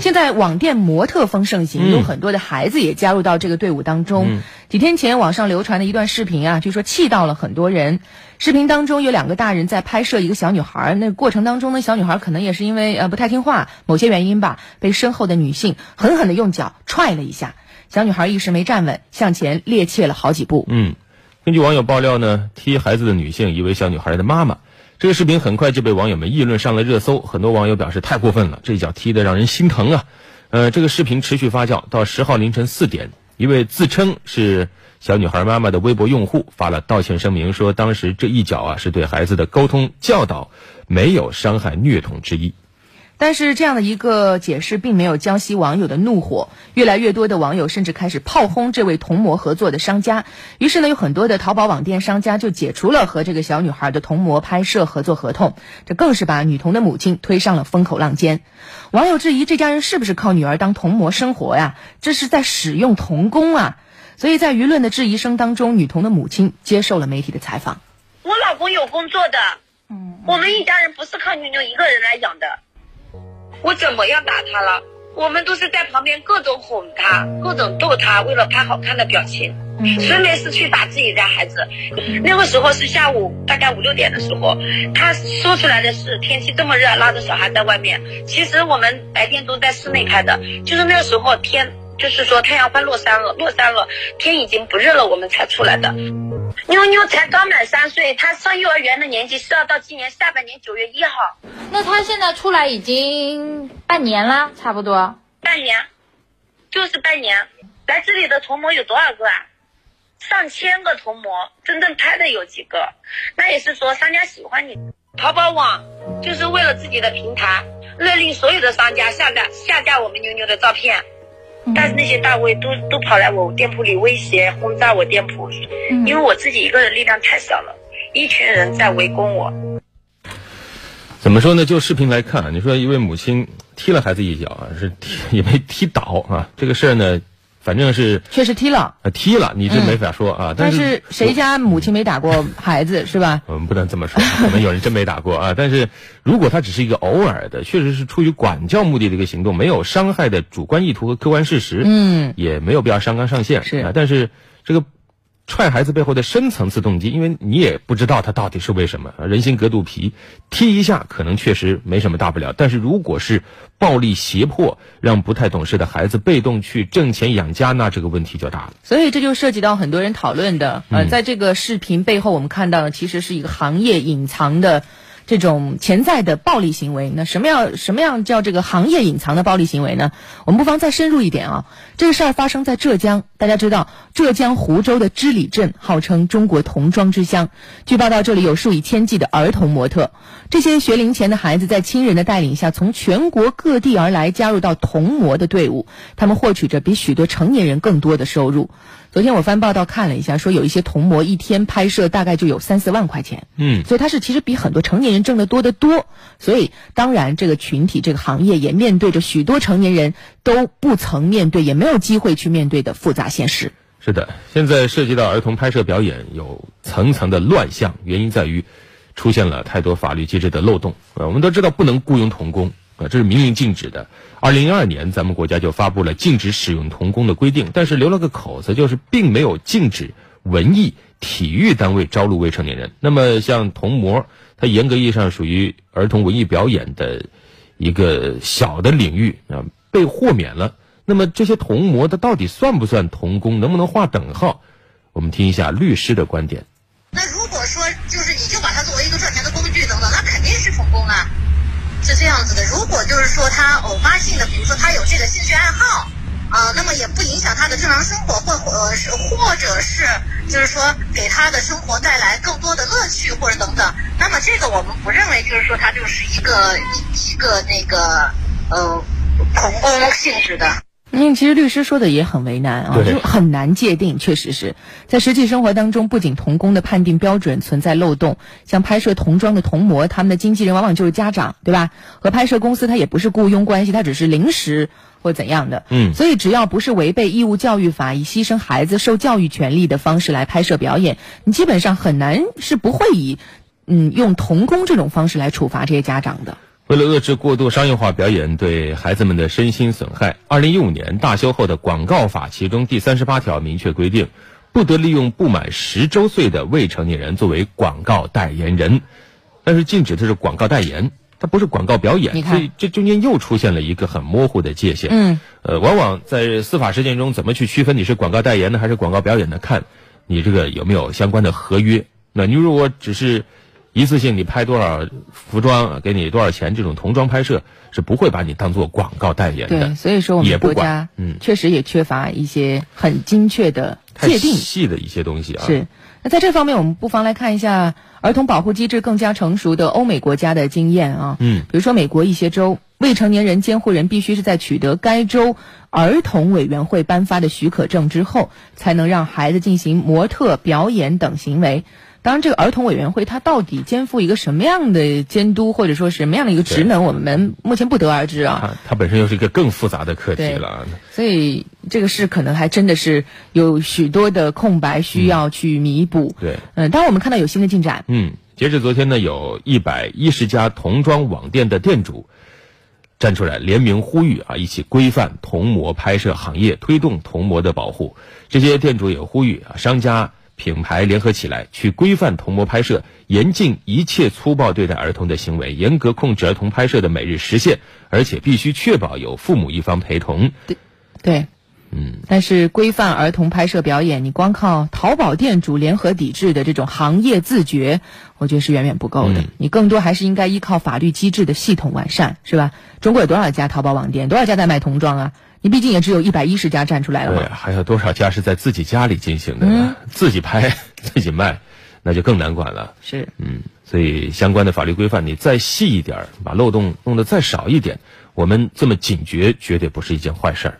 现在网店模特风盛行，有很多的孩子也加入到这个队伍当中。几天前网上流传的一段视频啊，据说气到了很多人。视频当中有两个大人在拍摄一个小女孩，那过程当中呢，小女孩可能也是因为呃不太听话，某些原因吧，被身后的女性狠狠的用脚踹了一下，小女孩一时没站稳，向前趔趄了好几步。嗯，根据网友爆料呢，踢孩子的女性以为小女孩的妈妈。这个视频很快就被网友们议论上了热搜，很多网友表示太过分了，这一脚踢得让人心疼啊。呃，这个视频持续发酵到十号凌晨四点，一位自称是。小女孩妈妈的微博用户发了道歉声明，说当时这一脚啊是对孩子的沟通教导，没有伤害虐童之意。但是这样的一个解释并没有浇熄网友的怒火，越来越多的网友甚至开始炮轰这位童模合作的商家。于是呢，有很多的淘宝网店商家就解除了和这个小女孩的童模拍摄合作合同，这更是把女童的母亲推上了风口浪尖。网友质疑这家人是不是靠女儿当童模生活呀？这是在使用童工啊！所以在舆论的质疑声当中，女童的母亲接受了媒体的采访。我老公有工作的，嗯，我们一家人不是靠妞妞一个人来养的。我怎么样打他了？我们都是在旁边各种哄他，各种逗他，为了拍好看的表情。谁没事去打自己家孩子？那个时候是下午大概五六点的时候，他说出来的是天气这么热，拉着小孩在外面。其实我们白天都在室内拍的，就是那个时候天。就是说太阳快落山了，落山了，天已经不热了，我们才出来的。妞妞才刚满三岁，她上幼儿园的年纪是要到今年下半年九月一号。那她现在出来已经半年了，差不多。半年，就是半年。来这里的童模有多少个啊？上千个童模，真正拍的有几个？那也是说商家喜欢你。淘宝网就是为了自己的平台，勒令所有的商家下架下架我们妞妞的照片。但是那些大 V 都都跑来我店铺里威胁轰炸我店铺，因为我自己一个人力量太小了，一群人在围攻我。怎么说呢？就视频来看，你说一位母亲踢了孩子一脚啊，是踢也没踢倒啊，这个事儿呢？反正是确实踢了，踢了，你这没法说啊。但是谁家母亲没打过 孩子是吧？我们不能这么说，可能有人真没打过啊。但是如果他只是一个偶尔的，确实是出于管教目的的一个行动，没有伤害的主观意图和客观事实，嗯，也没有必要上纲上线。是啊，但是这个。踹孩子背后的深层次动机，因为你也不知道他到底是为什么。人心隔肚皮，踢一下可能确实没什么大不了。但是如果是暴力胁迫，让不太懂事的孩子被动去挣钱养家，那这个问题就大了。所以这就涉及到很多人讨论的，呃，在这个视频背后，我们看到的其实是一个行业隐藏的。这种潜在的暴力行为，那什么样什么样叫这个行业隐藏的暴力行为呢？我们不妨再深入一点啊。这个事儿发生在浙江，大家知道浙江湖州的织里镇号称中国童装之乡。据报道，这里有数以千计的儿童模特，这些学龄前的孩子在亲人的带领下，从全国各地而来，加入到童模的队伍，他们获取着比许多成年人更多的收入。昨天我翻报道看了一下，说有一些童模一天拍摄大概就有三四万块钱，嗯，所以他是其实比很多成年挣得多得多。所以当然这个群体这个行业也面对着许多成年人都不曾面对也没有机会去面对的复杂现实。是的，现在涉及到儿童拍摄表演有层层的乱象，原因在于出现了太多法律机制的漏洞。呃，我们都知道不能雇佣童工。啊，这是明令禁止的。二零零二年，咱们国家就发布了禁止使用童工的规定，但是留了个口子，就是并没有禁止文艺、体育单位招录未成年人。那么，像童模，它严格意义上属于儿童文艺表演的一个小的领域啊，被豁免了。那么，这些童模，它到底算不算童工？能不能划等号？我们听一下律师的观点。那如果说，就是你就把它作为一个赚钱的工具等等，那肯定是童工啊。是这样子的，如果就是说他偶发性的，比如说他有这个兴趣爱好，啊，那么也不影响他的正常生活，或呃是或者是就是说给他的生活带来更多的乐趣或者等等，那么这个我们不认为就是说他就是一个一一个那个呃童工性质的。嗯，其实律师说的也很为难啊，就很难界定。确实是在实际生活当中，不仅童工的判定标准存在漏洞，像拍摄童装的童模，他们的经纪人往往就是家长，对吧？和拍摄公司他也不是雇佣关系，他只是临时或怎样的。嗯，所以只要不是违背义务教育法，以牺牲孩子受教育权利的方式来拍摄表演，你基本上很难是不会以嗯用童工这种方式来处罚这些家长的。为了遏制过度商业化表演对孩子们的身心损害，二零一五年大修后的广告法其中第三十八条明确规定，不得利用不满十周岁的未成年人作为广告代言人，但是禁止的是广告代言，它不是广告表演，所以这中间又出现了一个很模糊的界限。嗯，呃，往往在司法实践中，怎么去区分你是广告代言呢，还是广告表演呢？看你这个有没有相关的合约。那你如果只是一次性你拍多少服装，给你多少钱，这种童装拍摄是不会把你当做广告代言的。对，所以说我们国家嗯确实也缺乏一些很精确的界定细的一些东西啊。是，那在这方面我们不妨来看一下儿童保护机制更加成熟的欧美国家的经验啊。嗯，比如说美国一些州，未成年人监护人必须是在取得该州儿童委员会颁发的许可证之后，才能让孩子进行模特表演等行为。当然，这个儿童委员会它到底肩负一个什么样的监督，或者说什么样的一个职能，我们目前不得而知啊。它本身又是一个更复杂的课题了。所以这个事可能还真的是有许多的空白需要去弥补。对，嗯，当然我们看到有新的进展。嗯，截至昨天呢，有一百一十家童装网店的店主站出来联名呼吁啊，一起规范童模拍摄行业，推动童模的保护。这些店主也呼吁啊，商家。品牌联合起来，去规范童模拍摄，严禁一切粗暴对待儿童的行为，严格控制儿童拍摄的每日时限，而且必须确保有父母一方陪同。对，对，嗯。但是规范儿童拍摄表演，你光靠淘宝店主联合抵制的这种行业自觉，我觉得是远远不够的。你更多还是应该依靠法律机制的系统完善，是吧？中国有多少家淘宝网店？多少家在卖童装啊？你毕竟也只有一百一十家站出来了对，还有多少家是在自己家里进行的呢？自己拍 自己卖，那就更难管了。是，嗯，所以相关的法律规范你再细一点，把漏洞弄得再少一点，我们这么警觉，绝对不是一件坏事儿。